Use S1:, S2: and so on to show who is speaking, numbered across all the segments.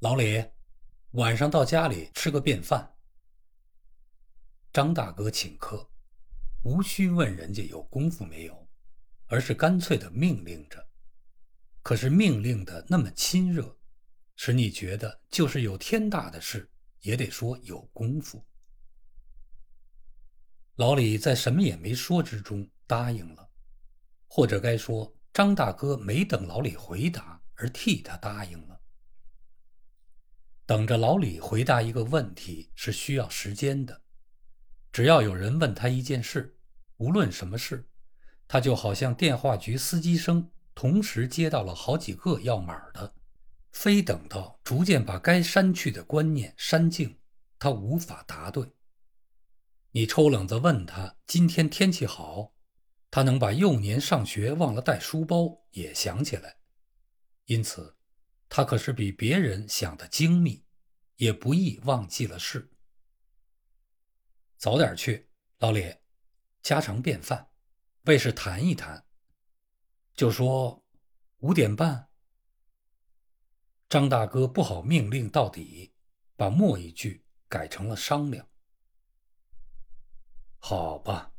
S1: 老李，晚上到家里吃个便饭。张大哥请客，无需问人家有功夫没有，而是干脆的命令着。可是命令的那么亲热，使你觉得就是有天大的事，也得说有功夫。老李在什么也没说之中答应了，或者该说张大哥没等老李回答而替他答应了。等着老李回答一个问题是需要时间的。只要有人问他一件事，无论什么事，他就好像电话局司机生，同时接到了好几个要码的，非等到逐渐把该删去的观念删净，他无法答对。你抽冷子问他今天天气好，他能把幼年上学忘了带书包也想起来，因此。他可是比别人想的精密，也不易忘记了事。早点去，老李，家常便饭，为是谈一谈。就说五点半。张大哥不好命令到底，把末一句改成了商量。好吧，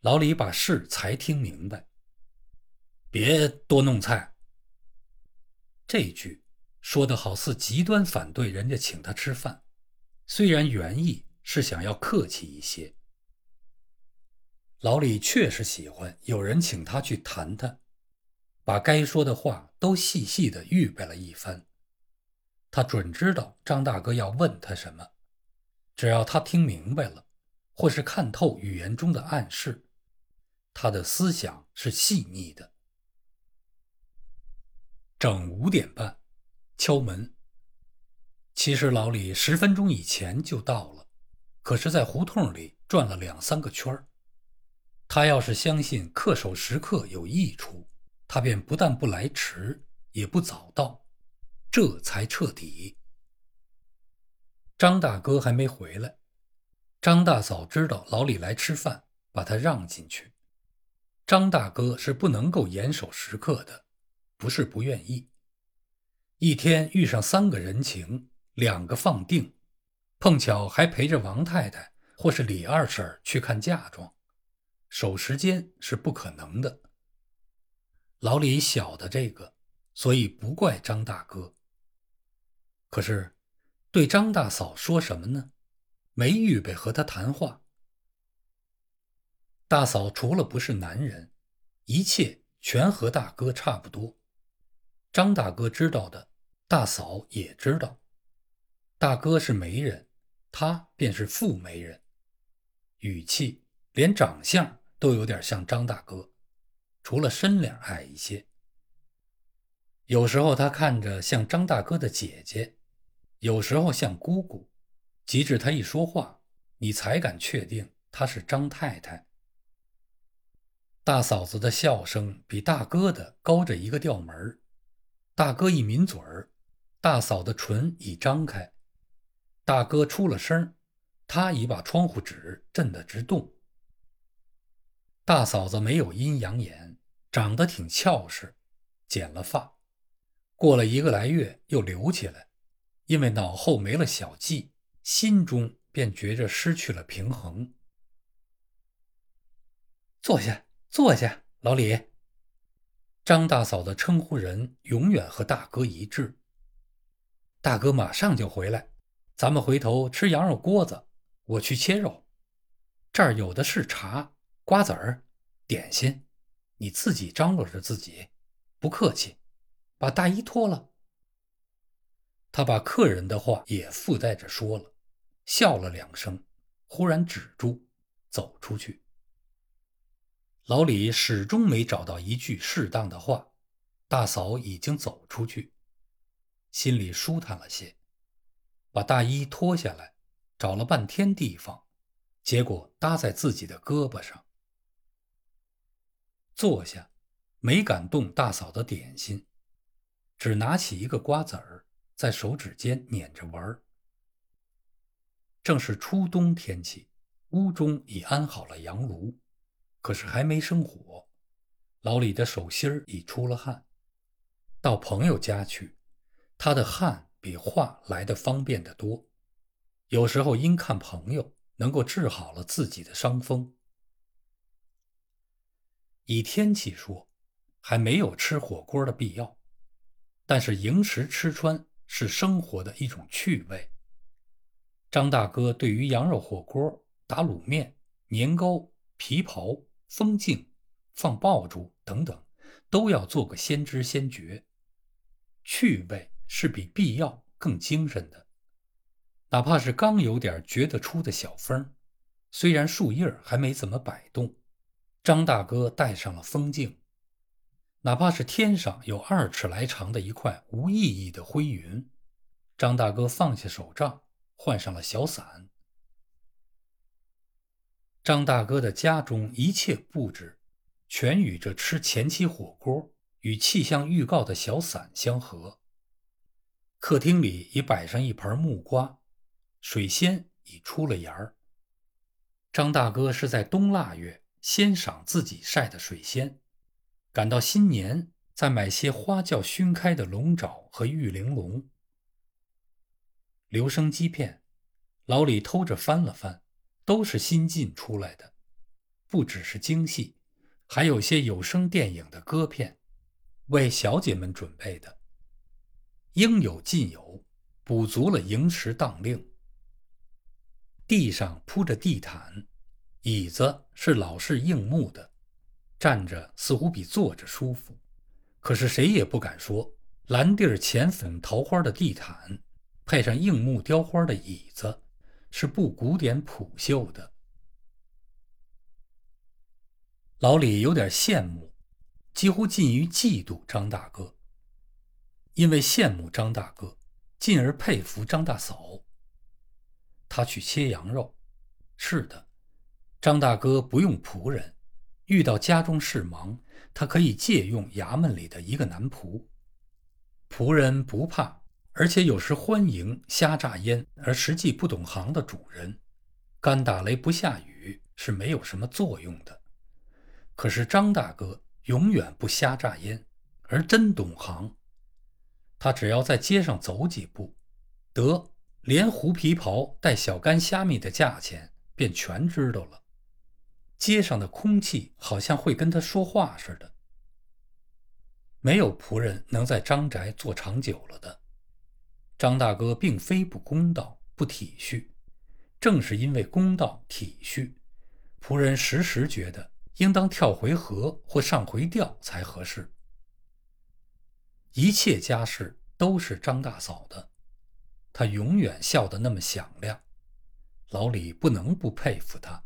S1: 老李把事才听明白，别多弄菜。这句说的好似极端反对人家请他吃饭，虽然原意是想要客气一些。老李确实喜欢有人请他去谈谈，把该说的话都细细的预备了一番。他准知道张大哥要问他什么，只要他听明白了，或是看透语言中的暗示，他的思想是细腻的。整五点半，敲门。其实老李十分钟以前就到了，可是，在胡同里转了两三个圈他要是相信恪守时刻有益处，他便不但不来迟，也不早到，这才彻底。张大哥还没回来，张大嫂知道老李来吃饭，把他让进去。张大哥是不能够严守时刻的。不是不愿意，一天遇上三个人情，两个放定，碰巧还陪着王太太或是李二婶去看嫁妆，守时间是不可能的。老李晓得这个，所以不怪张大哥。可是，对张大嫂说什么呢？没预备和他谈话。大嫂除了不是男人，一切全和大哥差不多。张大哥知道的，大嫂也知道。大哥是媒人，他便是富媒人，语气连长相都有点像张大哥，除了身量矮一些。有时候他看着像张大哥的姐姐，有时候像姑姑，即至他一说话，你才敢确定他是张太太。大嫂子的笑声比大哥的高着一个调门儿。大哥一抿嘴儿，大嫂的唇已张开。大哥出了声，他已把窗户纸震得直动。大嫂子没有阴阳眼，长得挺俏实，剪了发，过了一个来月又留起来，因为脑后没了小髻，心中便觉着失去了平衡。坐下，坐下，老李。张大嫂的称呼人永远和大哥一致。大哥马上就回来，咱们回头吃羊肉锅子，我去切肉。这儿有的是茶、瓜子儿、点心，你自己张罗着自己，不客气。把大衣脱了。他把客人的话也附带着说了，笑了两声，忽然止住，走出去。老李始终没找到一句适当的话，大嫂已经走出去，心里舒坦了些，把大衣脱下来，找了半天地方，结果搭在自己的胳膊上，坐下，没敢动大嫂的点心，只拿起一个瓜子儿，在手指间捻着玩儿。正是初冬天气，屋中已安好了阳炉。可是还没生火，老李的手心已出了汗。到朋友家去，他的汗比话来的方便得多。有时候因看朋友能够治好了自己的伤风。以天气说，还没有吃火锅的必要，但是迎食吃穿是生活的一种趣味。张大哥对于羊肉火锅、打卤面、年糕、皮袍、风镜、放爆竹等等，都要做个先知先觉。趣味是比必要更精神的。哪怕是刚有点觉得出的小风，虽然树叶还没怎么摆动，张大哥戴上了风镜。哪怕是天上有二尺来长的一块无意义的灰云，张大哥放下手杖。换上了小伞。张大哥的家中一切布置，全与这吃前期火锅与气象预告的小伞相合。客厅里已摆上一盆木瓜，水仙已出了芽儿。张大哥是在冬腊月先赏自己晒的水仙，赶到新年再买些花轿熏开的龙爪和玉玲珑。留声机片，老李偷着翻了翻，都是新进出来的，不只是京戏，还有些有声电影的歌片，为小姐们准备的。应有尽有，补足了迎时当令。地上铺着地毯，椅子是老式硬木的，站着似乎比坐着舒服，可是谁也不敢说蓝地儿浅粉桃花的地毯。配上硬木雕花的椅子，是不古典朴秀的。老李有点羡慕，几乎近于嫉妒张大哥。因为羡慕张大哥，进而佩服张大嫂。他去切羊肉，是的，张大哥不用仆人，遇到家中事忙，他可以借用衙门里的一个男仆。仆人不怕。而且有时欢迎瞎炸烟而实际不懂行的主人，干打雷不下雨是没有什么作用的。可是张大哥永远不瞎炸烟，而真懂行。他只要在街上走几步，得连狐皮袍带小干虾米的价钱便全知道了。街上的空气好像会跟他说话似的。没有仆人能在张宅坐长久了的。张大哥并非不公道、不体恤，正是因为公道、体恤，仆人时时觉得应当跳回河或上回调才合适。一切家事都是张大嫂的，她永远笑得那么响亮，老李不能不佩服她。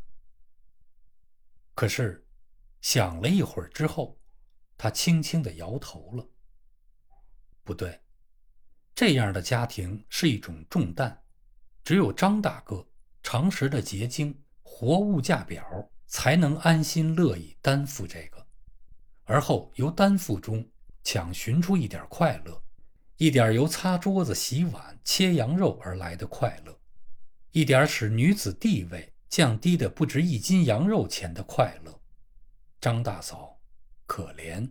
S1: 可是，想了一会儿之后，他轻轻地摇头了。不对。这样的家庭是一种重担，只有张大哥常识的结晶、活物价表，才能安心乐意担负这个，而后由担负中抢寻出一点快乐，一点由擦桌子、洗碗、切羊肉而来的快乐，一点使女子地位降低的不值一斤羊肉钱的快乐。张大嫂，可怜。